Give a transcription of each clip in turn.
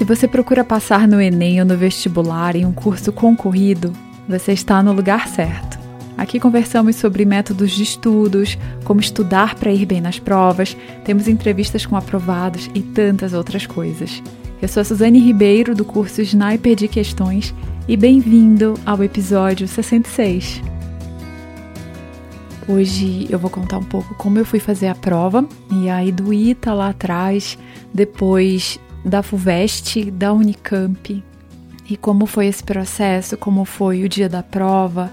Se você procura passar no Enem ou no vestibular em um curso concorrido, você está no lugar certo. Aqui conversamos sobre métodos de estudos, como estudar para ir bem nas provas, temos entrevistas com aprovados e tantas outras coisas. Eu sou a Suzane Ribeiro, do curso Sniper de Questões, e bem-vindo ao episódio 66. Hoje eu vou contar um pouco como eu fui fazer a prova, e aí do ITA lá atrás, depois da FUVEST, da Unicamp, e como foi esse processo, como foi o dia da prova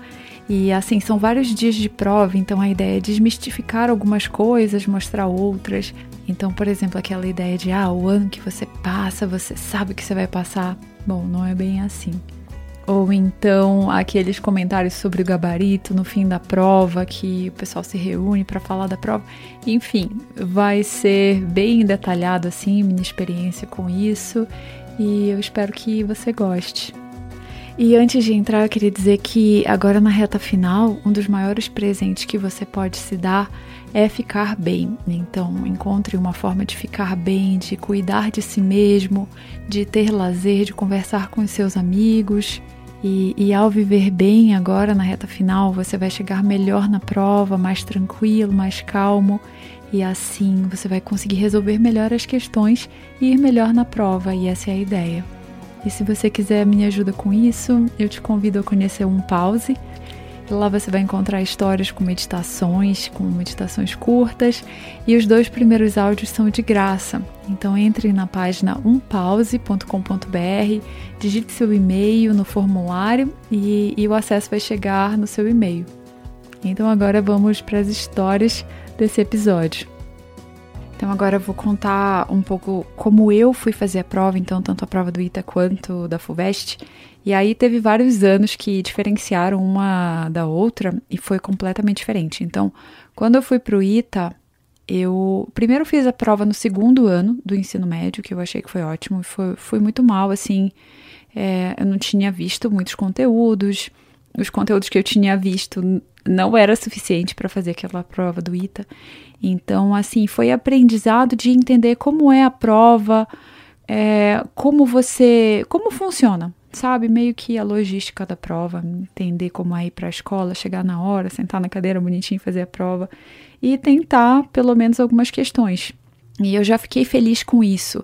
e assim, são vários dias de prova, então a ideia é desmistificar algumas coisas, mostrar outras. Então, por exemplo, aquela ideia de ah, o ano que você passa, você sabe que você vai passar. Bom, não é bem assim. Ou então aqueles comentários sobre o gabarito no fim da prova, que o pessoal se reúne para falar da prova. Enfim, vai ser bem detalhado assim, minha experiência com isso, e eu espero que você goste. E antes de entrar, eu queria dizer que agora na reta final, um dos maiores presentes que você pode se dar é ficar bem. Então, encontre uma forma de ficar bem, de cuidar de si mesmo, de ter lazer, de conversar com os seus amigos. E, e, ao viver bem agora na reta final, você vai chegar melhor na prova, mais tranquilo, mais calmo, e assim você vai conseguir resolver melhor as questões e ir melhor na prova, e essa é a ideia. E se você quiser minha ajuda com isso, eu te convido a conhecer um pause. Lá você vai encontrar histórias com meditações, com meditações curtas, e os dois primeiros áudios são de graça. Então entre na página umpause.com.br, digite seu e-mail no formulário e, e o acesso vai chegar no seu e-mail. Então agora vamos para as histórias desse episódio. Então agora eu vou contar um pouco como eu fui fazer a prova, então tanto a prova do ITA quanto da FUVEST. E aí teve vários anos que diferenciaram uma da outra e foi completamente diferente. Então, quando eu fui pro ITA, eu primeiro fiz a prova no segundo ano do ensino médio, que eu achei que foi ótimo, foi, fui muito mal, assim, é, eu não tinha visto muitos conteúdos, os conteúdos que eu tinha visto não era suficiente para fazer aquela prova do ITA. Então, assim, foi aprendizado de entender como é a prova, é, como você, como funciona, sabe? Meio que a logística da prova, entender como é ir para a escola, chegar na hora, sentar na cadeira bonitinho, fazer a prova e tentar pelo menos algumas questões. E eu já fiquei feliz com isso.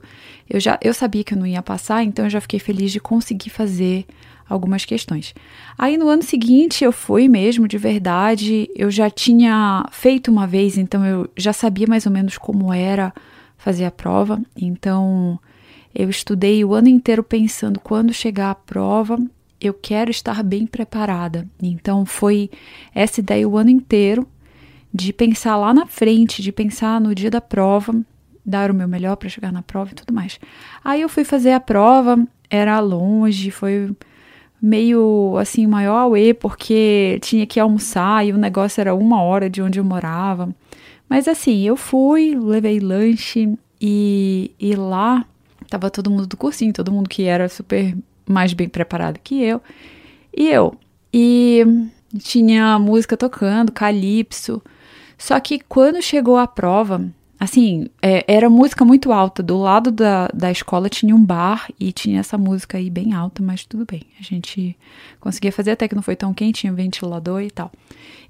Eu já eu sabia que eu não ia passar, então eu já fiquei feliz de conseguir fazer algumas questões. Aí no ano seguinte eu fui mesmo, de verdade, eu já tinha feito uma vez, então eu já sabia mais ou menos como era fazer a prova. Então eu estudei o ano inteiro pensando quando chegar a prova, eu quero estar bem preparada. Então foi essa ideia o ano inteiro de pensar lá na frente, de pensar no dia da prova, dar o meu melhor para chegar na prova e tudo mais. Aí eu fui fazer a prova, era longe, foi meio assim, maior auê, porque tinha que almoçar e o negócio era uma hora de onde eu morava. Mas assim, eu fui, levei lanche e, e lá tava todo mundo do cursinho, todo mundo que era super mais bem preparado que eu. E eu. E tinha música tocando, calypso. Só que quando chegou a prova, assim, é, era música muito alta. Do lado da, da escola tinha um bar e tinha essa música aí bem alta, mas tudo bem. A gente conseguia fazer até que não foi tão quente, tinha ventilador e tal.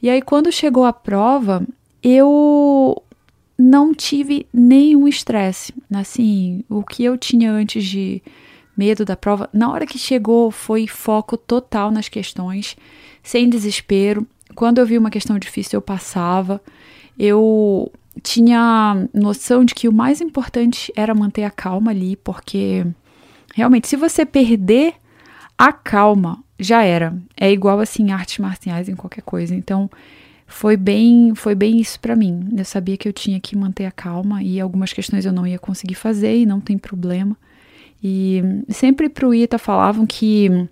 E aí, quando chegou a prova, eu não tive nenhum estresse. Assim, o que eu tinha antes de medo da prova, na hora que chegou, foi foco total nas questões, sem desespero. Quando eu vi uma questão difícil, eu passava. Eu tinha noção de que o mais importante era manter a calma ali, porque realmente, se você perder a calma, já era. É igual assim artes marciais em qualquer coisa. Então, foi bem, foi bem isso para mim. Eu sabia que eu tinha que manter a calma e algumas questões eu não ia conseguir fazer e não tem problema. E sempre pro ITA falavam que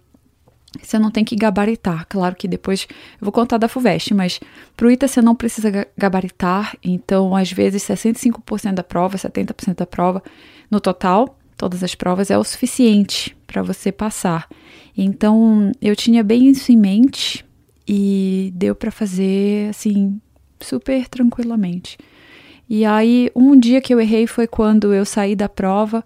você não tem que gabaritar. Claro que depois eu vou contar da FUVEST, mas para o ITA você não precisa gabaritar. Então, às vezes, 65% da prova, 70% da prova, no total, todas as provas, é o suficiente para você passar. Então, eu tinha bem isso em mente e deu para fazer, assim, super tranquilamente. E aí, um dia que eu errei foi quando eu saí da prova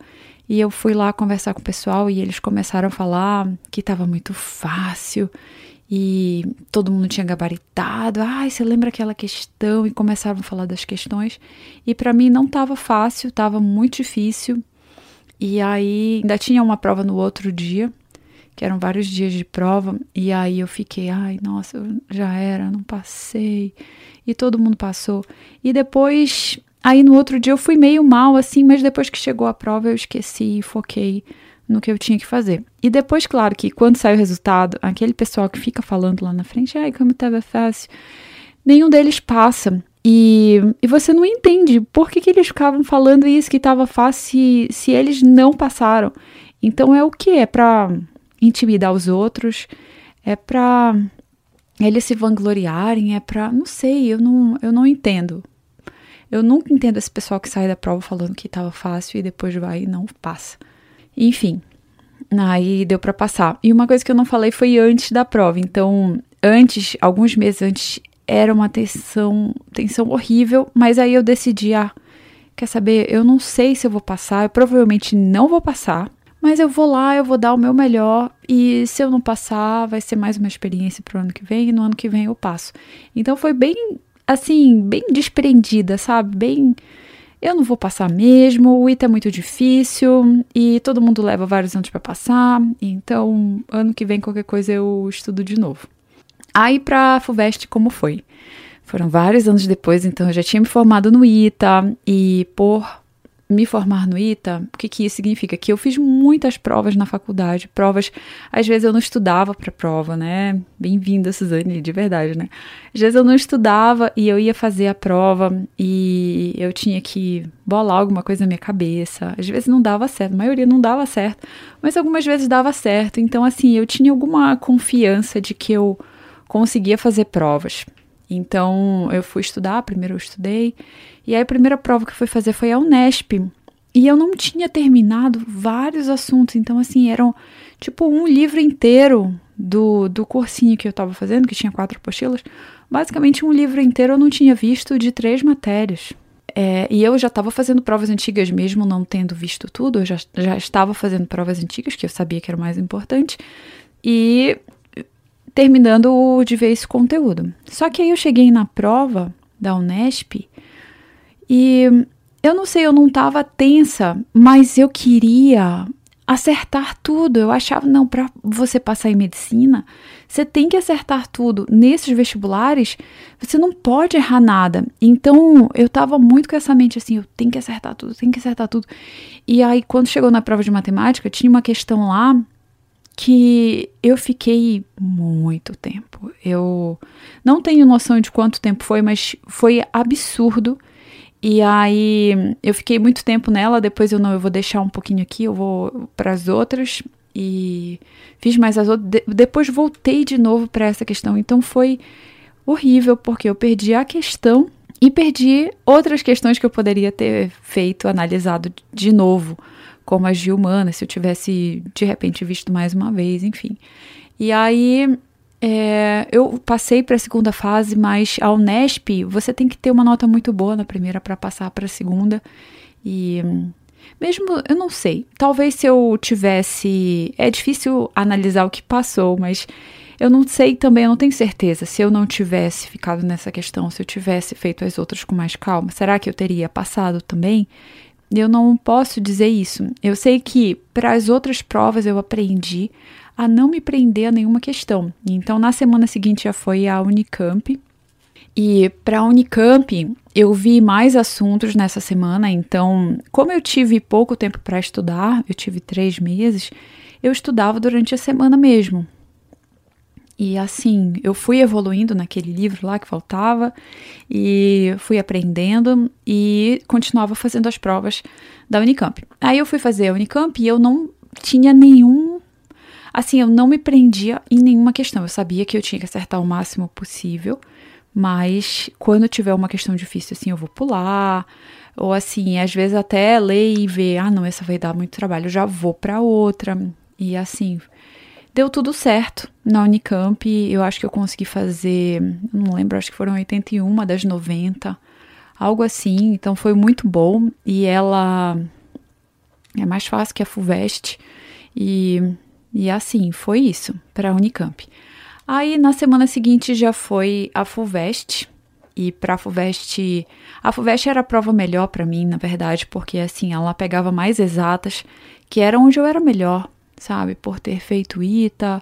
E eu fui lá conversar com o pessoal e eles começaram a falar que estava muito fácil e todo mundo tinha gabaritado. Ai, você lembra aquela questão? E começaram a falar das questões. E para mim não estava fácil, estava muito difícil. E aí ainda tinha uma prova no outro dia, que eram vários dias de prova. E aí eu fiquei, ai, nossa, já era, não passei. E todo mundo passou. E depois, aí no outro dia eu fui meio mal assim, mas depois que chegou a prova eu esqueci e foquei no que eu tinha que fazer. E depois, claro, que quando sai o resultado, aquele pessoal que fica falando lá na frente, ai, como estava fácil, nenhum deles passa. E, e você não entende por que, que eles ficavam falando isso, que estava fácil, se, se eles não passaram. Então é o que? É para intimidar os outros? É para eles se vangloriarem? É para Não sei, eu não, eu não entendo. Eu nunca entendo esse pessoal que sai da prova falando que estava fácil e depois vai e não passa. Enfim, aí deu para passar. E uma coisa que eu não falei foi antes da prova. Então, antes, alguns meses antes, era uma tensão, tensão horrível, mas aí eu decidi, ah, quer saber, eu não sei se eu vou passar, eu provavelmente não vou passar, mas eu vou lá, eu vou dar o meu melhor e se eu não passar, vai ser mais uma experiência pro ano que vem e no ano que vem eu passo. Então foi bem assim, bem desprendida, sabe? Bem eu não vou passar mesmo, o ITA é muito difícil e todo mundo leva vários anos para passar, então ano que vem qualquer coisa eu estudo de novo. Aí para FUVEST como foi? Foram vários anos depois, então eu já tinha me formado no ITA e por me formar no ITA, o que, que isso significa? Que eu fiz muitas provas na faculdade, provas, às vezes eu não estudava para prova, né? Bem-vinda, Suzane, de verdade, né? Às vezes eu não estudava e eu ia fazer a prova e eu tinha que bolar alguma coisa na minha cabeça. Às vezes não dava certo, a maioria não dava certo, mas algumas vezes dava certo. Então, assim, eu tinha alguma confiança de que eu conseguia fazer provas. Então, eu fui estudar, primeiro eu estudei e aí a primeira prova que eu fui fazer foi a Unesp. E eu não tinha terminado vários assuntos, então assim, eram tipo um livro inteiro do, do cursinho que eu estava fazendo, que tinha quatro apostilas. Basicamente um livro inteiro eu não tinha visto de três matérias. É, e eu já estava fazendo provas antigas mesmo, não tendo visto tudo, eu já, já estava fazendo provas antigas, que eu sabia que era o mais importante, e terminando de ver esse conteúdo. Só que aí eu cheguei na prova da Unesp e eu não sei, eu não estava tensa, mas eu queria acertar tudo. Eu achava, não, para você passar em medicina, você tem que acertar tudo. Nesses vestibulares, você não pode errar nada. Então, eu estava muito com essa mente assim, eu tenho que acertar tudo, tenho que acertar tudo. E aí, quando chegou na prova de matemática, tinha uma questão lá que eu fiquei muito tempo. Eu não tenho noção de quanto tempo foi, mas foi absurdo e aí eu fiquei muito tempo nela, depois eu não, eu vou deixar um pouquinho aqui, eu vou para as outras e fiz mais as outras, de, depois voltei de novo para essa questão. Então foi horrível porque eu perdi a questão e perdi outras questões que eu poderia ter feito, analisado de novo, como as de humanas, se eu tivesse de repente visto mais uma vez, enfim. E aí é, eu passei para a segunda fase, mas a Unesp você tem que ter uma nota muito boa na primeira para passar para a segunda. E mesmo, eu não sei, talvez se eu tivesse. É difícil analisar o que passou, mas eu não sei também, eu não tenho certeza. Se eu não tivesse ficado nessa questão, se eu tivesse feito as outras com mais calma, será que eu teria passado também? Eu não posso dizer isso. Eu sei que para as outras provas eu aprendi a não me prender a nenhuma questão. Então, na semana seguinte já foi a Unicamp. E para a Unicamp, eu vi mais assuntos nessa semana. Então, como eu tive pouco tempo para estudar, eu tive três meses, eu estudava durante a semana mesmo. E assim, eu fui evoluindo naquele livro lá que faltava e fui aprendendo e continuava fazendo as provas da Unicamp. Aí eu fui fazer a Unicamp e eu não tinha nenhum Assim, eu não me prendia em nenhuma questão. Eu sabia que eu tinha que acertar o máximo possível, mas quando tiver uma questão difícil, assim, eu vou pular. Ou assim, às vezes até ler e ver, ah, não, essa vai dar muito trabalho, eu já vou para outra. E assim, deu tudo certo na Unicamp. Eu acho que eu consegui fazer, não lembro, acho que foram 81 das 90, algo assim. Então foi muito bom. E ela É mais fácil que a FUVEST. E, e assim, foi isso para a Unicamp. Aí na semana seguinte já foi a FUVEST. E para a FUVEST, a FUVEST era a prova melhor para mim, na verdade, porque assim, ela pegava mais exatas, que era onde eu era melhor, sabe? Por ter feito ITA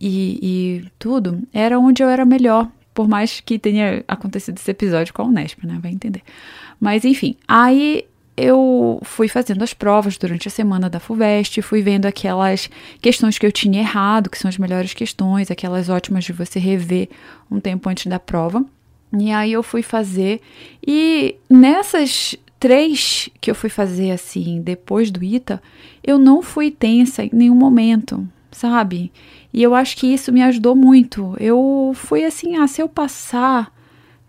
e, e tudo, era onde eu era melhor, por mais que tenha acontecido esse episódio com a Unesp, né? Vai entender. Mas enfim, aí eu fui fazendo as provas durante a semana da FUVEST, fui vendo aquelas questões que eu tinha errado, que são as melhores questões, aquelas ótimas de você rever um tempo antes da prova. E aí eu fui fazer. E nessas três que eu fui fazer assim, depois do ITA, eu não fui tensa em nenhum momento, sabe? E eu acho que isso me ajudou muito. Eu fui assim, ah, se eu passar,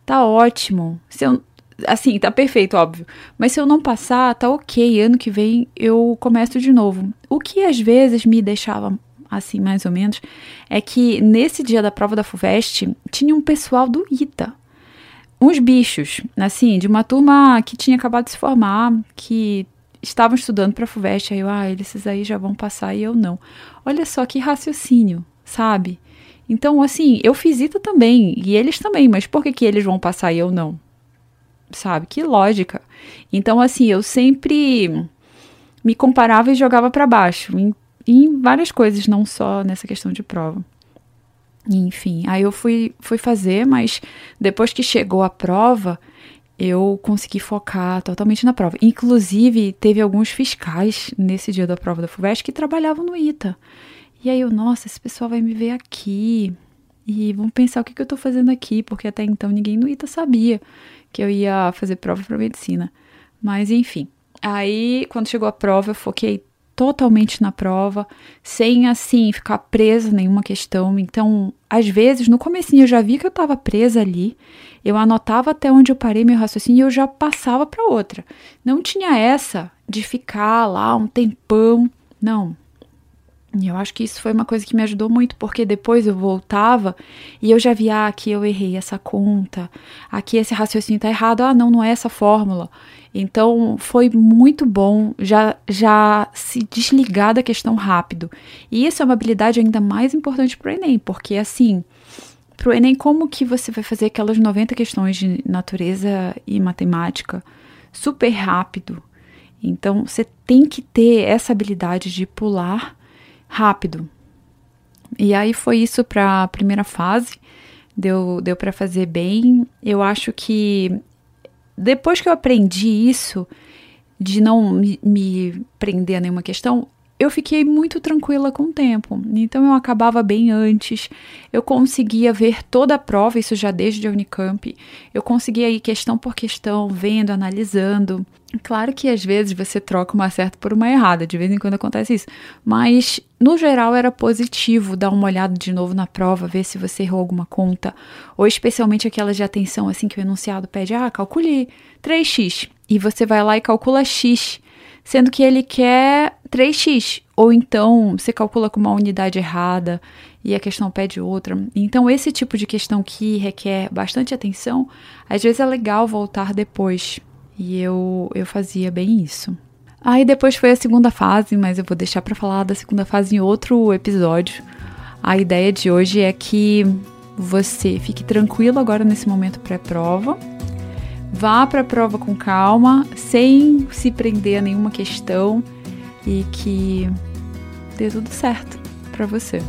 tá ótimo. Se eu, assim, tá perfeito, óbvio. Mas se eu não passar, tá ok. Ano que vem eu começo de novo. O que às vezes me deixava assim, mais ou menos, é que nesse dia da prova da FUVEST tinha um pessoal do ITA. Uns bichos, assim, de uma turma que tinha acabado de se formar, que estavam estudando para a FUVEST. Aí eu, ah, esses aí já vão passar e eu não. Olha só que raciocínio, sabe? Então, assim, eu fiz ITA também, e eles também, mas por que, que eles vão passar e eu não? sabe? Que lógica. Então, assim, eu sempre me comparava e jogava para baixo em, em, várias coisas, não só nessa questão de prova. Enfim, aí eu fui, fui fazer, mas depois que chegou a prova, eu consegui focar totalmente na prova. Inclusive, teve alguns fiscais nesse dia da prova da FUVEST que trabalhavam no ITA. E aí eu, nossa, esse pessoal vai me ver aqui. E vão pensar o que, que eu tô fazendo aqui, porque até então ninguém no ITA sabia que eu ia fazer prova para medicina. Mas enfim. Aí, quando chegou a prova, eu foquei totalmente na prova, sem assim ficar presa nenhuma questão. Então, às vezes, no comecinho eu já vi que eu estava presa ali, eu anotava até onde eu parei meu raciocínio e eu já passava para outra. Não tinha essa de ficar lá um tempão. Não, e eu acho que isso foi uma coisa que me ajudou muito, porque depois eu voltava e eu já via, ah, aqui eu errei essa conta, aqui esse raciocínio tá errado, ah, não, não é essa fórmula. Então foi muito bom já, já se desligar da questão rápido. E isso é uma habilidade ainda mais importante para o Enem, porque assim, para o Enem, como que você vai fazer aquelas 90 questões de natureza e matemática super rápido? Então você tem que ter essa habilidade de pular rápido. E aí foi isso para a primeira fase. Deu, deu para fazer bem. Eu acho que depois que eu aprendi isso, de não me, me prender a nenhuma questão, eu fiquei muito tranquila com o tempo. Então eu acabava bem antes, eu conseguia ver toda a prova, isso já desde a Unicamp. Eu conseguia ir questão por questão, vendo, analisando. Claro que às vezes você troca uma certa por uma errada, de vez em quando acontece isso, mas no geral era positivo dar uma olhada de novo na prova, ver se você errou alguma conta, ou especialmente aquelas de atenção assim que o enunciado pede, ah, calcule 3x, e você vai lá e calcula x sendo que ele quer 3x, ou então você calcula com uma unidade errada e a questão pede outra. Então, esse tipo de questão que requer bastante atenção, às vezes é legal voltar depois. E eu, eu fazia bem isso. Aí depois foi a segunda fase, mas eu vou deixar para falar da segunda fase em outro episódio. A ideia de hoje é que você fique tranquilo agora nesse momento pré-prova Vá para a prova com calma, sem se prender a nenhuma questão e que dê tudo certo para você.